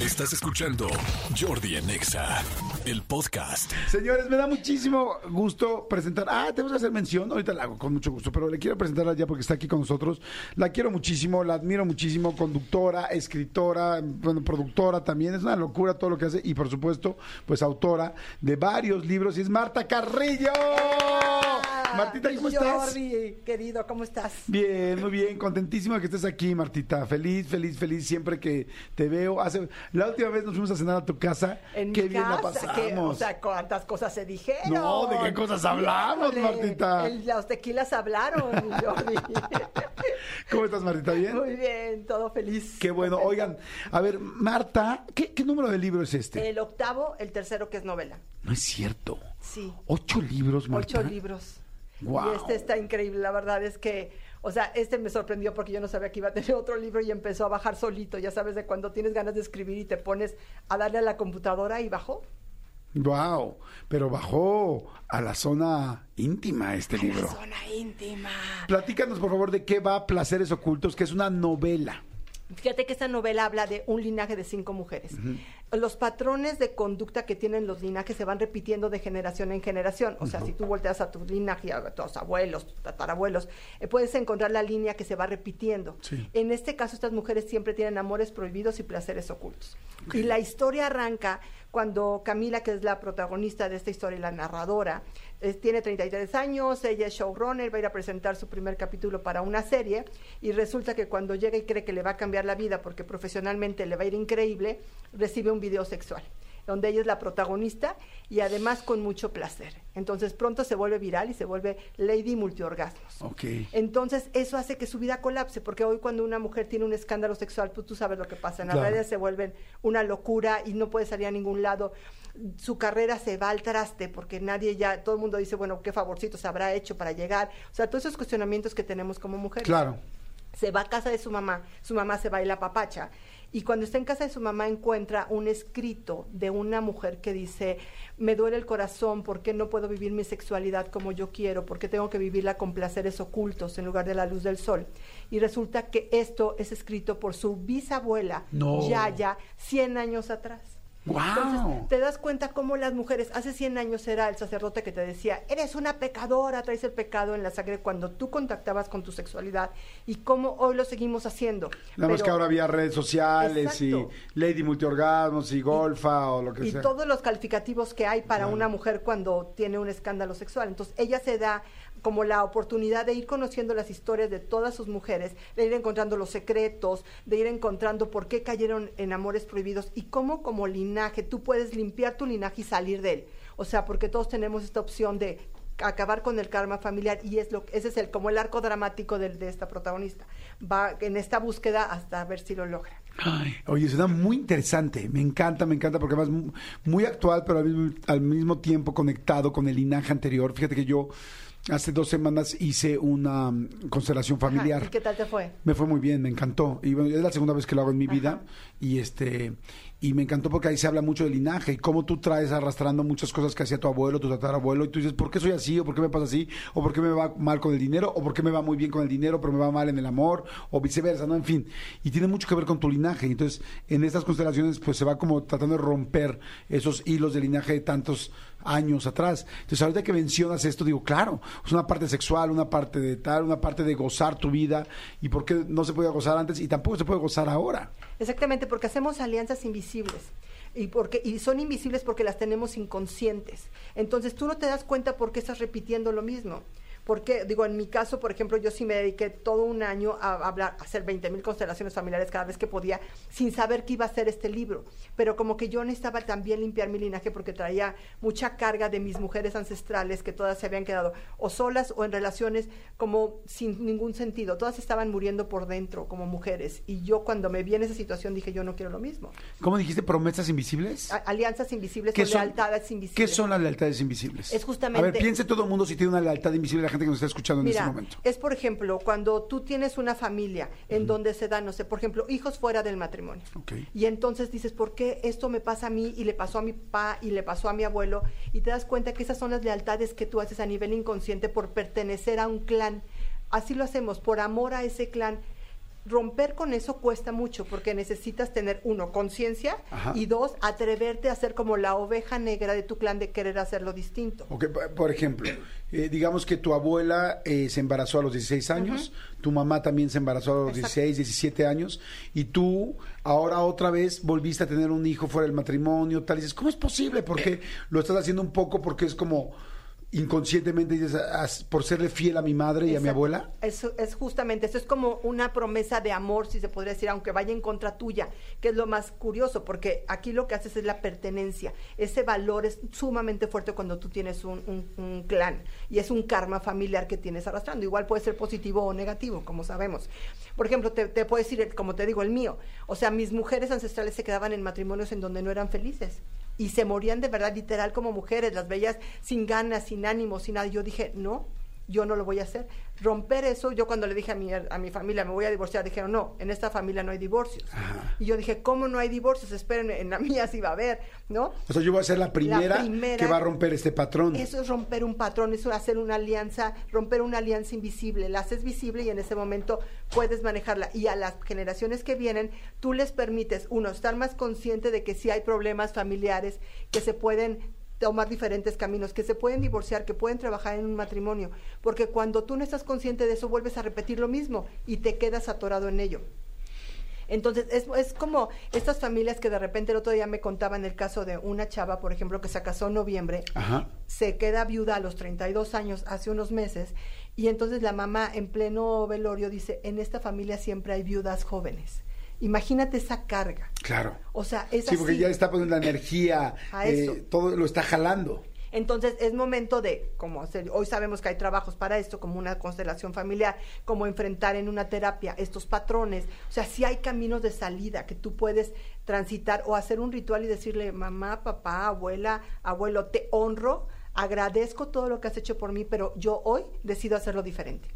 Estás escuchando Jordi en Exa, el podcast. Señores, me da muchísimo gusto presentar. Ah, tenemos que hacer mención. Ahorita la hago con mucho gusto, pero le quiero presentarla ya porque está aquí con nosotros. La quiero muchísimo, la admiro muchísimo. Conductora, escritora, bueno, productora también. Es una locura todo lo que hace. Y por supuesto, pues autora de varios libros. Y es Marta Carrillo. Martita, ¿cómo estás? Jordi, querido, ¿cómo estás? Bien, muy bien, contentísimo de que estés aquí, Martita. Feliz, feliz, feliz siempre que te veo. Hace, la última vez nos fuimos a cenar a tu casa. En qué mi bien la casa, pasamos. que, o sea, cuántas cosas se dijeron. No, ¿de qué cosas hablamos, Híjole, Martita? el- los tequilas hablaron, Jordi. ¿Cómo estás, Martita? ¿Bien? Muy bien, todo feliz. Qué bueno. contenta. Oigan, a ver, Marta, ¿qué, qué número de libro es este? El octavo, el tercero que es novela. No es cierto. Sí. ¿Ocho libros, Marta? Ocho libros. Y este está increíble, la verdad es que, o sea, este me sorprendió porque yo no sabía que iba a tener otro libro y empezó a bajar solito, ya sabes, de cuando tienes ganas de escribir y te pones a darle a la computadora y bajó. Wow, pero bajó a la zona íntima este libro. La zona íntima. Platícanos, por favor, de qué va Placeres Ocultos, que es una novela. Fíjate que esta novela habla de un linaje de cinco mujeres. Los patrones de conducta que tienen los linajes se van repitiendo de generación en generación. O sea, si tú volteas a tu linaje, a tus abuelos, tus tatarabuelos, eh, puedes encontrar la línea que se va repitiendo. Sí. En este caso, estas mujeres siempre tienen amores prohibidos y placeres ocultos. Y la historia arranca cuando Camila, que es la protagonista de esta historia y la narradora, eh, tiene 33 años, ella es showrunner, va a ir a presentar su primer capítulo para una serie y resulta que cuando llega y cree que le va a cambiar la vida porque profesionalmente le va a ir increíble, recibe un video sexual donde ella es la protagonista y además con mucho placer. Entonces pronto se vuelve viral y se vuelve Lady Multiorgasmos. Ok. Entonces, eso hace que su vida colapse, porque hoy cuando una mujer tiene un escándalo sexual, pues tú sabes lo que pasa. En las Claro. redes se vuelven una locura y no puede salir a ningún lado. Su carrera se va al traste porque nadie ya, todo el mundo dice, bueno, qué favorcito se habrá hecho para llegar. O sea, todos esos cuestionamientos que tenemos como mujeres Claro. se va a casa de su mamá, su mamá se va y la papacha. Y cuando está en casa de su mamá encuentra un escrito de una mujer que dice, me duele el corazón, ¿por qué no puedo vivir mi sexualidad como yo quiero? ¿Por qué tengo que vivirla con placeres ocultos en lugar de la luz del sol? Y resulta que esto es escrito por su bisabuela, No. Yaya, 100 años atrás. Wow. Entonces, te das cuenta cómo las mujeres, hace 100 años era el sacerdote que te decía, eres una pecadora, traes el pecado en la sangre cuando tú contactabas con tu sexualidad y cómo hoy lo seguimos haciendo. Nada más que ahora había redes sociales Exacto. y Lady Multiorgasmos y Golfa o lo que y sea. todos los calificativos que hay para Claro. una mujer cuando tiene un escándalo sexual. Entonces, ella se da como la oportunidad de ir conociendo las historias de todas sus mujeres, de ir encontrando los secretos, de ir encontrando por qué cayeron en amores prohibidos y cómo como linaje tú puedes limpiar tu linaje y salir de él. O sea, porque todos tenemos esta opción de acabar con el karma familiar y es lo ese es el como el arco dramático de, de esta protagonista. Va en esta búsqueda hasta ver si lo logra. Ay, oye, suena muy interesante. Me encanta, me encanta porque además mu- muy actual, pero al mismo tiempo conectado con el linaje anterior. Fíjate que yo hace dos semanas hice una mm, constelación Ajá, familiar. ¿Y qué tal te fue? Me fue muy bien, me encantó. Y bueno, es la segunda vez que lo hago en mi vida. Y este y me encantó porque ahí se habla mucho del linaje y cómo tú traes arrastrando muchas cosas que hacía tu abuelo, tu tatarabuelo. Y tú dices, ¿por qué soy así? ¿O por qué me pasa así? ¿O por qué me va mal con el dinero? ¿O por qué me va muy bien con el dinero, pero me va mal en el amor? O viceversa, ¿no? En fin. Y tiene mucho que ver con tu linaje. Entonces, en estas constelaciones, pues se va como tratando de romper esos hilos de linaje de tantos años atrás. Entonces, ahorita que mencionas esto, digo, claro, es una parte sexual, una parte de tal, una parte de gozar tu vida y por qué no se podía gozar antes y tampoco se puede gozar ahora. Exactamente, porque hacemos alianzas invisibles. Y, porque, y son invisibles porque las tenemos inconscientes. Entonces tú no te das cuenta por qué estás repitiendo lo mismo. Porque, digo, en mi caso, por ejemplo, yo sí me dediqué todo un año a hablar, a hacer 20 mil constelaciones familiares cada vez que podía, sin saber que iba a ser este libro. Pero como que yo necesitaba también limpiar mi linaje porque traía mucha carga de mis mujeres ancestrales que todas se habían quedado o solas o en relaciones como sin ningún sentido. Todas estaban muriendo por dentro como mujeres. Y yo cuando me vi en esa situación dije, yo no quiero lo mismo. ¿Cómo dijiste? ¿Promesas invisibles? A- alianzas invisibles ¿Qué o son- lealtades invisibles. ¿Qué son las lealtades invisibles? Es justamente- A ver, piense todo el mundo si tiene una lealtad invisible la gente que nos está escuchando en Mira, este momento. es por ejemplo, cuando tú tienes una familia en donde se dan, no sé, por ejemplo, hijos fuera del matrimonio. Ok. Y entonces dices, ¿por qué esto me pasa a mí y le pasó a mi papá y le pasó a mi abuelo? Y te das cuenta que esas son las lealtades que tú haces a nivel inconsciente por pertenecer a un clan. Así lo hacemos, por amor a ese clan. Romper con eso cuesta mucho porque necesitas tener, uno, conciencia y dos, atreverte a ser como la oveja negra de tu clan de querer hacerlo distinto. Ok, p- por ejemplo, eh, digamos que tu abuela eh, se embarazó a los 16 años, tu mamá también se embarazó a los Exacto. 16, 17 años, y tú ahora otra vez volviste a tener un hijo fuera del matrimonio, tal, y dices, ¿cómo es posible? Porque lo estás haciendo un poco porque es como inconscientemente dices, "As- por serle fiel a mi madre y a mi abuela. Eso es justamente, eso es como una promesa de amor, si se podría decir, aunque vaya en contra tuya, que es lo más curioso, porque aquí lo que haces es la pertenencia. Ese valor es sumamente fuerte cuando tú tienes un, un- un clan y es un karma familiar que tienes arrastrando. Igual puede ser positivo o negativo, como sabemos. Por ejemplo, te, te puedo decir, como te digo, el mío. O sea, mis mujeres ancestrales se quedaban en matrimonios en donde no eran felices y se morían de verdad literal como mujeres, las veías sin ganas, sin ánimo, sin nada. Yo dije, no, yo no lo voy a hacer. Romper eso, yo cuando le dije a mi, a mi familia, me voy a divorciar, dijeron, no, en esta familia no hay divorcios. Ajá. Y yo dije, ¿cómo no hay divorcios? Esperen, en la mía sí va a haber, ¿no? O sea, yo voy a ser la primera, primera- que va a romper este patrón. Eso es romper un patrón, eso es hacer una alianza, romper una alianza invisible. La haces visible y en ese momento puedes manejarla. Y a las generaciones que vienen, tú les permites, uno, estar más consciente de que sí hay problemas familiares, que se pueden tomar diferentes caminos, que se pueden divorciar, que pueden trabajar en un matrimonio, porque cuando tú no estás consciente de eso, vuelves a repetir lo mismo y te quedas atorado en ello. Entonces, es, es como estas familias que de repente el otro día me contaban el caso de una chava, por ejemplo, que se casó en noviembre, Ajá. se queda viuda a los 32 años, hace unos meses, y entonces la mamá en pleno velorio dice, en esta familia siempre hay viudas jóvenes. Imagínate esa carga. Claro. O sea, es Sí, porque ya está poniendo la energía, A eh, eso. todo lo está jalando. Entonces es momento de, como hacer- hoy sabemos que hay trabajos para esto, como una constelación familiar, como enfrentar en una terapia estos patrones. O sea, sí hay caminos de salida que tú puedes transitar o hacer un ritual y decirle, mamá, papá, abuela, abuelo, te honro, agradezco todo lo que has hecho por mí, pero yo hoy decido hacerlo diferente.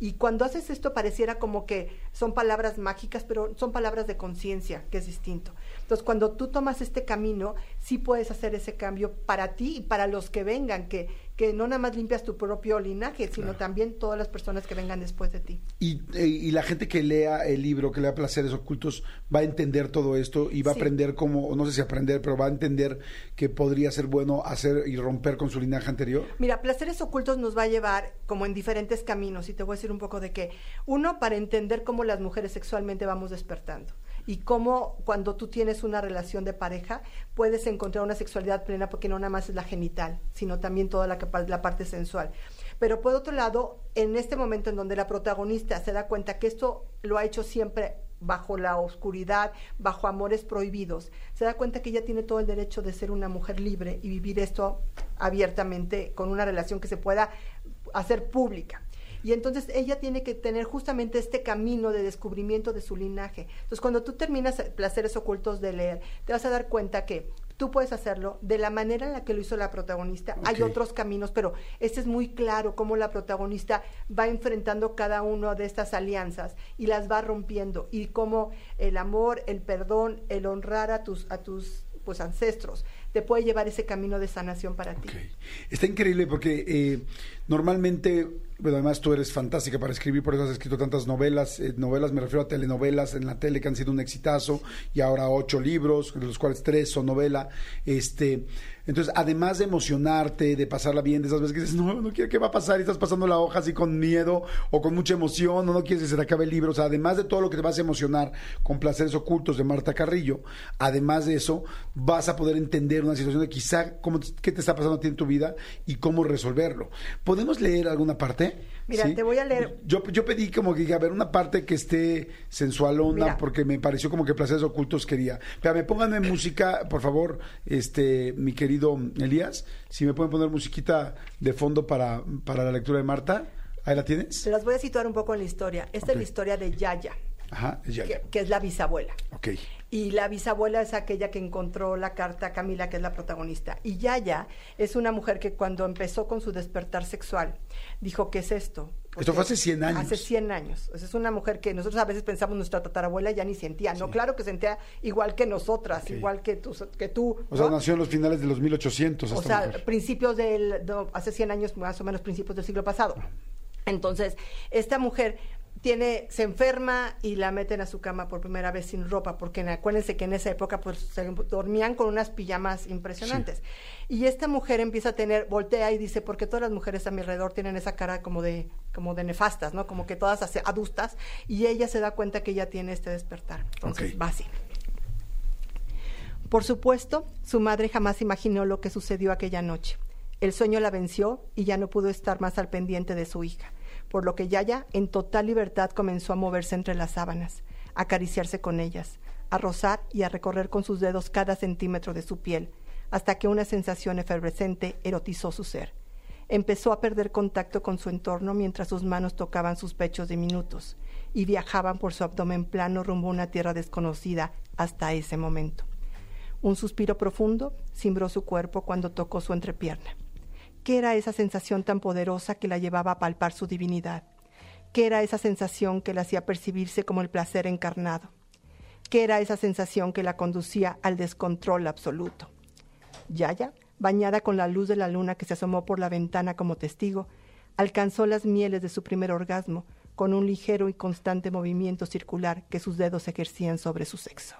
Y cuando haces esto pareciera como que son palabras mágicas, pero son palabras de conciencia, que es distinto. Entonces, cuando tú tomas este camino, sí puedes hacer ese cambio para ti y para los que vengan, que, que no nada más limpias tu propio linaje, sino también todas las personas que vengan después de ti. Y, eh, y la gente que lea el libro, que lea Placeres Ocultos, va a entender todo esto y va Sí. a aprender cómo, o no sé si aprender, pero va a entender que podría ser bueno hacer y romper con su linaje anterior. Mira, placeres ocultos nos va a llevar como en diferentes caminos y te voy a decir un poco de qué. Uno, para entender cómo las mujeres sexualmente vamos despertando y cómo cuando tú tienes una relación de pareja puedes encontrar una sexualidad plena porque no nada más es la genital, sino también toda la, la parte sensual. Pero por otro lado, en este momento en donde la protagonista se da cuenta que esto lo ha hecho siempre bajo la oscuridad, bajo amores prohibidos, se da cuenta que ella tiene todo el derecho de ser una mujer libre y vivir esto abiertamente con una relación que se pueda hacer pública. Y entonces ella tiene que tener justamente este camino de descubrimiento de su linaje. Entonces cuando tú terminas Placeres Ocultos de leer, te vas a dar cuenta que tú puedes hacerlo de la manera en la que lo hizo la protagonista. Hay Ok. otros caminos, pero este es muy claro cómo la protagonista va enfrentando cada una de estas alianzas y las va rompiendo y cómo el amor, el perdón, el honrar a tus a tus pues ancestros te puede llevar ese camino de sanación para ti. Está increíble porque eh, normalmente, bueno, además tú eres fantástica para escribir, por eso has escrito tantas novelas. eh, novelas, me refiero a telenovelas en la tele que han sido un exitazo y ahora ocho libros, de los cuales tres son novela. Este, entonces, además de emocionarte, de pasarla bien, de esas veces que dices, no, no quiero qué va a pasar y estás pasando la hoja así con miedo o con mucha emoción o no quieres que se te acabe el libro. O sea, además de todo lo que te vas a emocionar con placeres ocultos de Marta Carrillo, además de eso, vas a poder entender una situación de quizá cómo, qué te está pasando a ti en tu vida y cómo resolverlo. ¿Podemos leer alguna parte? Mira, te voy a leer- Yo, yo pedí como que, a ver, una parte que esté sensualona Mira. porque me pareció como que placeres ocultos quería. Pero me pónganme música, por favor, este, mi querido Elías, si me pueden poner musiquita de fondo para, para la lectura de Marta. Ahí la tienes. Te las voy a situar un poco en la historia. Esta es la historia de Yaya, Ajá, es ya. que, que es la bisabuela. Ok. Y la bisabuela es aquella que encontró la carta a Camila, que es la protagonista. Y Yaya es una mujer que cuando empezó con su despertar sexual, dijo, ¿qué es esto? Esto fue hace 100 años. Hace 100 años. O sea, es una mujer que nosotros a veces pensamos nuestra tatarabuela ya ni sentía. No, claro que sentía igual que nosotras, igual que tú. Que tú O sea, nació en los finales de los 1800 O sea, mujer. principios del, no, hace 100 años, más o menos principios del siglo pasado. Entonces, esta mujer tiene, se enferma y la meten a su cama por primera vez sin ropa, porque acuérdense que en esa época pues se dormían con unas pijamas impresionantes. Y esta mujer empieza a tener, voltea y dice, porque todas las mujeres a mi alrededor tienen esa cara como de, como de nefastas, ¿no? Como que todas adustas, y ella se da cuenta que ella tiene este despertar. Entonces, va así. Por supuesto, su madre jamás imaginó lo que sucedió aquella noche. El sueño la venció y ya no pudo estar más al pendiente de su hija por lo que Yaya, en total libertad, comenzó a moverse entre las sábanas, a acariciarse con ellas, a rozar y a recorrer con sus dedos cada centímetro de su piel, hasta que una sensación efervescente erotizó su ser. Empezó a perder contacto con su entorno mientras sus manos tocaban sus pechos diminutos y viajaban por su abdomen plano rumbo a una tierra desconocida hasta ese momento. Un suspiro profundo cimbró su cuerpo cuando tocó su entrepierna. ¿Qué era esa sensación tan poderosa que la llevaba a palpar su divinidad? ¿Qué era esa sensación que la hacía percibirse como el placer encarnado? ¿Qué era esa sensación que la conducía al descontrol absoluto? Yaya, bañada con la luz de la luna que se asomó por la ventana como testigo, alcanzó las mieles de su primer orgasmo con un ligero y constante movimiento circular que sus dedos ejercían sobre su sexo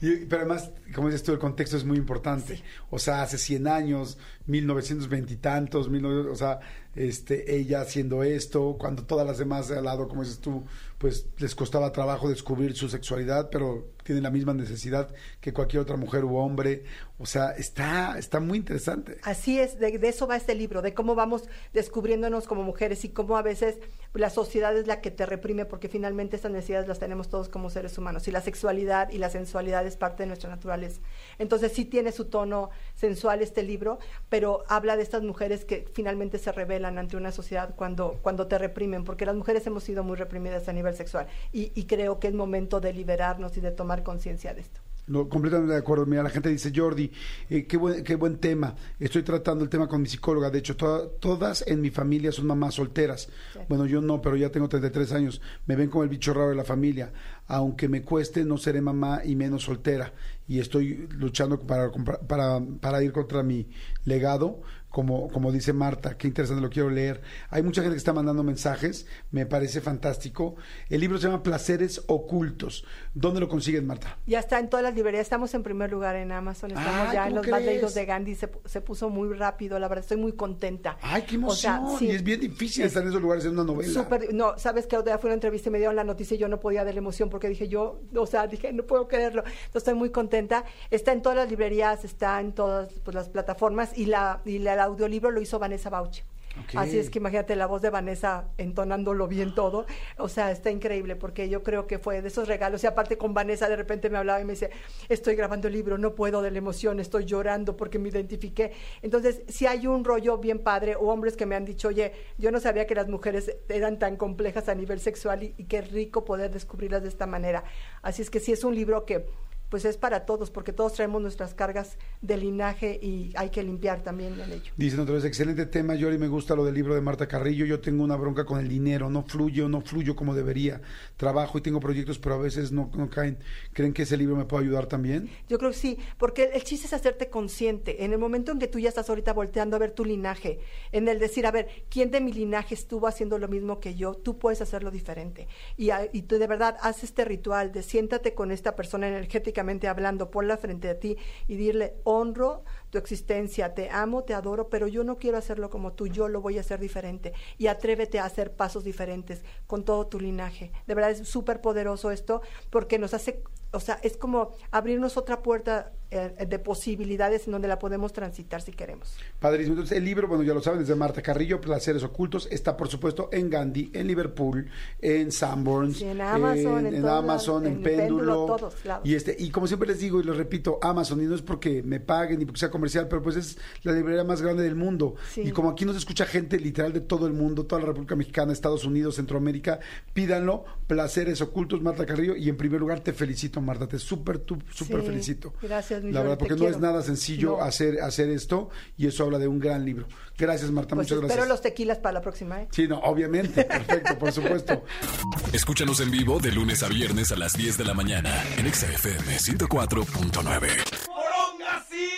pero además, como dices tú, el contexto es muy importante. O sea, hace 100 años, 1920 y tantos, o sea, este, ella haciendo esto, cuando todas las demás de al lado, como dices tú, pues les costaba trabajo descubrir su sexualidad, pero tienen la misma necesidad que cualquier otra mujer u hombre. O sea, está, está muy interesante. Así es, de, eso va este libro, de cómo vamos descubriéndonos como mujeres y cómo a veces la sociedad es la que te reprime, porque finalmente estas necesidades las tenemos todos como seres humanos, y la sexualidad y la sensualidad es parte de nuestra naturaleza. Entonces sí tiene su tono sensual este libro, pero habla de estas mujeres que finalmente se rebelan ante una sociedad cuando, cuando te reprimen, porque las mujeres hemos sido muy reprimidas a nivel sexual, y, y creo que es momento de liberarnos y de tomar conciencia de esto. No, completamente de acuerdo. Mira, la gente dice, Jordi, eh, qué, buen, qué buen tema. Estoy tratando el tema con mi psicóloga. De hecho, todas en mi familia son mamás solteras. Bueno, yo no, pero ya tengo 33 años. Me ven como el bicho raro de la familia. Aunque me cueste, no seré mamá y menos soltera. Y estoy luchando para, para, para ir contra mi legado como, como dice Marta, qué interesante, lo quiero leer. Hay mucha gente que está mandando mensajes, me parece fantástico. El libro se llama Placeres Ocultos. ¿Dónde lo consigues, Marta? Ya está en todas las librerías, estamos en primer lugar en Amazon, estamos ya en los más leídos de Gandhi, se, puso muy rápido, la verdad, estoy muy contenta. ¡Ay, qué emoción! Y es bien difícil estar en esos lugares en una novela. no, sabes que otra día fue una entrevista y me dieron la noticia y yo no podía de la emoción porque dije yo, o sea, dije, no puedo creerlo. Entonces estoy muy contenta. Está en todas las librerías, está en todas pues, las plataformas y la, y la el audiolibro lo hizo Vanessa Bauchi. Así es que imagínate la voz de Vanessa entonándolo bien todo. O sea, está increíble porque yo creo que fue de esos regalos. Y aparte con Vanessa de repente me hablaba y me dice, estoy grabando el libro, no puedo de la emoción, estoy llorando porque me identifiqué. Entonces, si hay un rollo bien padre o hombres que me han dicho, oye, yo no sabía que las mujeres eran tan complejas a nivel sexual y, y qué rico poder descubrirlas de esta manera. Así es que sí es un libro que pues es para todos, porque todos traemos nuestras cargas de linaje y hay que limpiar también en ello. Dicen otra vez, excelente tema, Yori, me gusta lo del libro de Marta Carrillo, yo tengo una bronca con el dinero, no fluyo, no fluyo como debería, trabajo y tengo proyectos, pero a veces no, no caen. ¿Creen que ese libro me puede ayudar también? Yo creo que sí, porque el chiste es hacerte consciente, en el momento en que tú ya estás ahorita volteando a ver tu linaje, en el decir, a ver, ¿quién de mi linaje estuvo haciendo lo mismo que yo? Tú puedes hacerlo diferente. Y, y tú de verdad haces este ritual de siéntate con esta persona energética hablando, por la frente a ti y dile, honro tu existencia, te amo, te adoro, pero yo no quiero hacerlo como tú, yo lo voy a hacer diferente. Y atrévete a hacer pasos diferentes con todo tu linaje. De verdad es súper poderoso esto porque nos hace, o sea, es como abrirnos otra puerta eh, de posibilidades en donde la podemos transitar si queremos. Padrísimo. Entonces, el libro, bueno, ya lo saben, es de Marta Carrillo, Placeres Ocultos. Está, por supuesto, en Gandhi, en Liverpool, en Sanborns, en Amazon, en, Amazon, en, Péndulo. Y, este, y como siempre les digo y lo repito, Amazon, y no es porque me paguen ni porque sea comercial, pero pues es la librería más grande del mundo. Y como aquí nos escucha gente literal de todo el mundo, toda la República Mexicana, Estados Unidos, Centroamérica, pídanlo. Placeres Ocultos, Marta Carrillo. Y en primer lugar, te felicito, Marta. Te súper, súper felicito. Gracias. La verdad, porque no es nada sencillo hacer, hacer esto y eso habla de un gran libro. Gracias, Marta, pues muchas gracias. Espero los tequilas para la próxima, ¿eh? Sí, no, obviamente. Perfecto, por supuesto. Escúchanos en vivo de lunes a viernes a las 10 de la mañana en XFM 104.9.